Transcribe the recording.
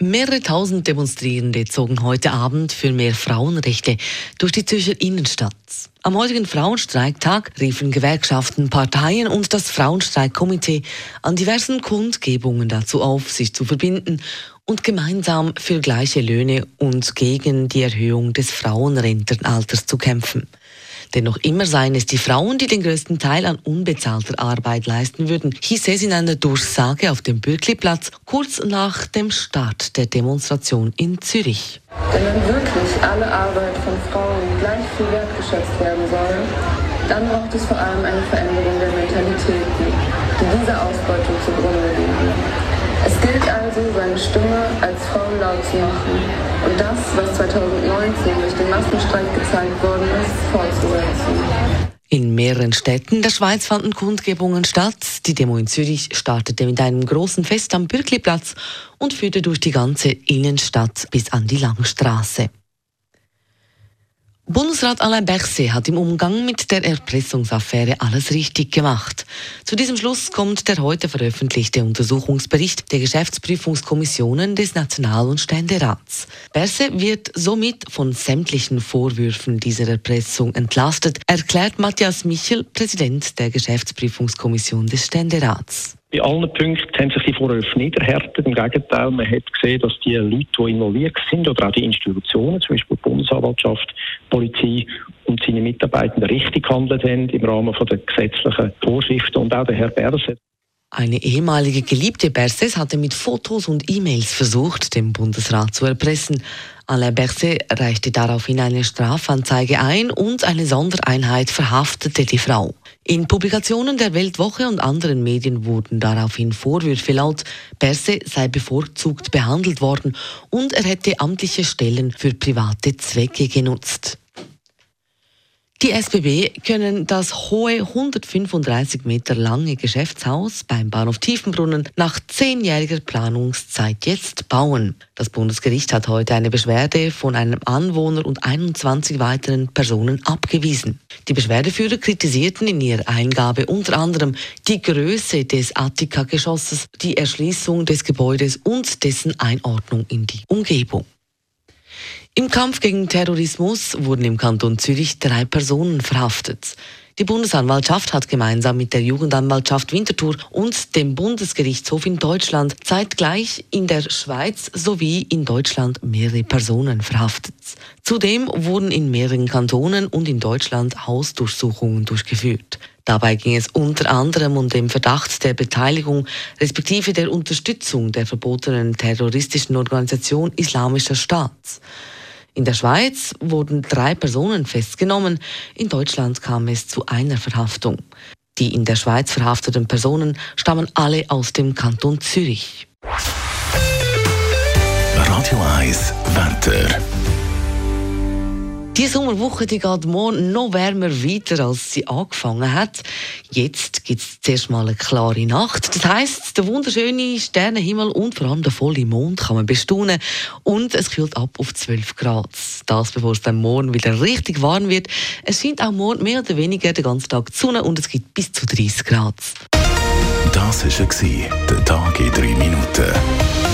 Mehrere tausend Demonstrierende zogen heute Abend für mehr Frauenrechte durch die Zürcher Innenstadt. Am heutigen Frauenstreiktag riefen Gewerkschaften, Parteien und das Frauenstreikkomitee an diversen Kundgebungen dazu auf, sich zu verbinden und gemeinsam für gleiche Löhne und gegen die Erhöhung des Frauenrentenalters zu kämpfen. Denn noch immer seien es die Frauen, die den größten Teil an unbezahlter Arbeit leisten würden, hieß es in einer Durchsage auf dem Bürkliplatz kurz nach dem Start der Demonstration in Zürich. Wenn wirklich alle Arbeit von Frauen gleich viel wertgeschätzt werden soll, dann braucht es vor allem eine Veränderung der Mentalitäten, die dieser Ausbeutung zugrunde liegen. Also, seine Stimme als Frau laut zu machen und das, was 2019 durch den Massenstreik gezeigt worden ist, fortzusetzen. In mehreren Städten der Schweiz fanden Kundgebungen statt. Die Demo in Zürich startete mit einem großen Fest am Bürkliplatz und führte durch die ganze Innenstadt bis an die Langstraße. Bundesrat Alain Berset hat im Umgang mit der Erpressungsaffäre alles richtig gemacht. Zu diesem Schluss kommt der heute veröffentlichte Untersuchungsbericht der Geschäftsprüfungskommissionen des National- und Ständerats. Berset wird somit von sämtlichen Vorwürfen dieser Erpressung entlastet, erklärt Matthias Michel, Präsident der Geschäftsprüfungskommission des Ständerats. Bei allen Punkten haben sich die Vorwürfe nicht erhärtet. Im Gegenteil, man hat gesehen, dass die Leute, die involviert sind, oder auch die Institutionen, zum Beispiel die Bundesanwaltschaft, die Polizei und seine Mitarbeiter richtig gehandelt haben im Rahmen der gesetzlichen Vorschriften und auch der Herr Berset. Eine ehemalige Geliebte Berses hatte mit Fotos und E-Mails versucht, den Bundesrat zu erpressen. Alain Berset reichte daraufhin eine Strafanzeige ein und eine Sondereinheit verhaftete die Frau. In Publikationen der Weltwoche und anderen Medien wurden daraufhin Vorwürfe laut, Berset sei bevorzugt behandelt worden und er hätte amtliche Stellen für private Zwecke genutzt. Die SBB können das hohe 135 Meter lange Geschäftshaus beim Bahnhof Tiefenbrunnen nach zehnjähriger Planungszeit jetzt bauen. Das Bundesgericht hat heute eine Beschwerde von einem Anwohner und 21 weiteren Personen abgewiesen. Die Beschwerdeführer kritisierten in ihrer Eingabe unter anderem die Größe des Attika-Geschosses, die Erschließung des Gebäudes und dessen Einordnung in die Umgebung. Im Kampf gegen Terrorismus wurden im Kanton Zürich drei Personen verhaftet. Die Bundesanwaltschaft hat gemeinsam mit der Jugendanwaltschaft Winterthur und dem Bundesgerichtshof in Deutschland zeitgleich in der Schweiz sowie in Deutschland mehrere Personen verhaftet. Zudem wurden in mehreren Kantonen und in Deutschland Hausdurchsuchungen durchgeführt. Dabei ging es unter anderem um den Verdacht der Beteiligung respektive der Unterstützung der verbotenen terroristischen Organisation Islamischer Staat. In der Schweiz wurden drei Personen festgenommen. In Deutschland kam es zu einer Verhaftung. Die in der Schweiz verhafteten Personen stammen alle aus dem Kanton Zürich. Radio 1, Wetter. Die Sommerwoche die geht morgen noch wärmer weiter, als sie angefangen hat. Jetzt gibt es zuerst mal eine klare Nacht. Das heisst, der wunderschöne Sternenhimmel und vor allem der volle Mond kann man bestaunen. Und es kühlt ab auf 12 Grad. Das, bevor es dann morgen wieder richtig warm wird. Es scheint auch morgen mehr oder weniger den ganzen Tag die Sonne und es gibt bis zu 30 Grad. Das war der Tag in 3 Minuten.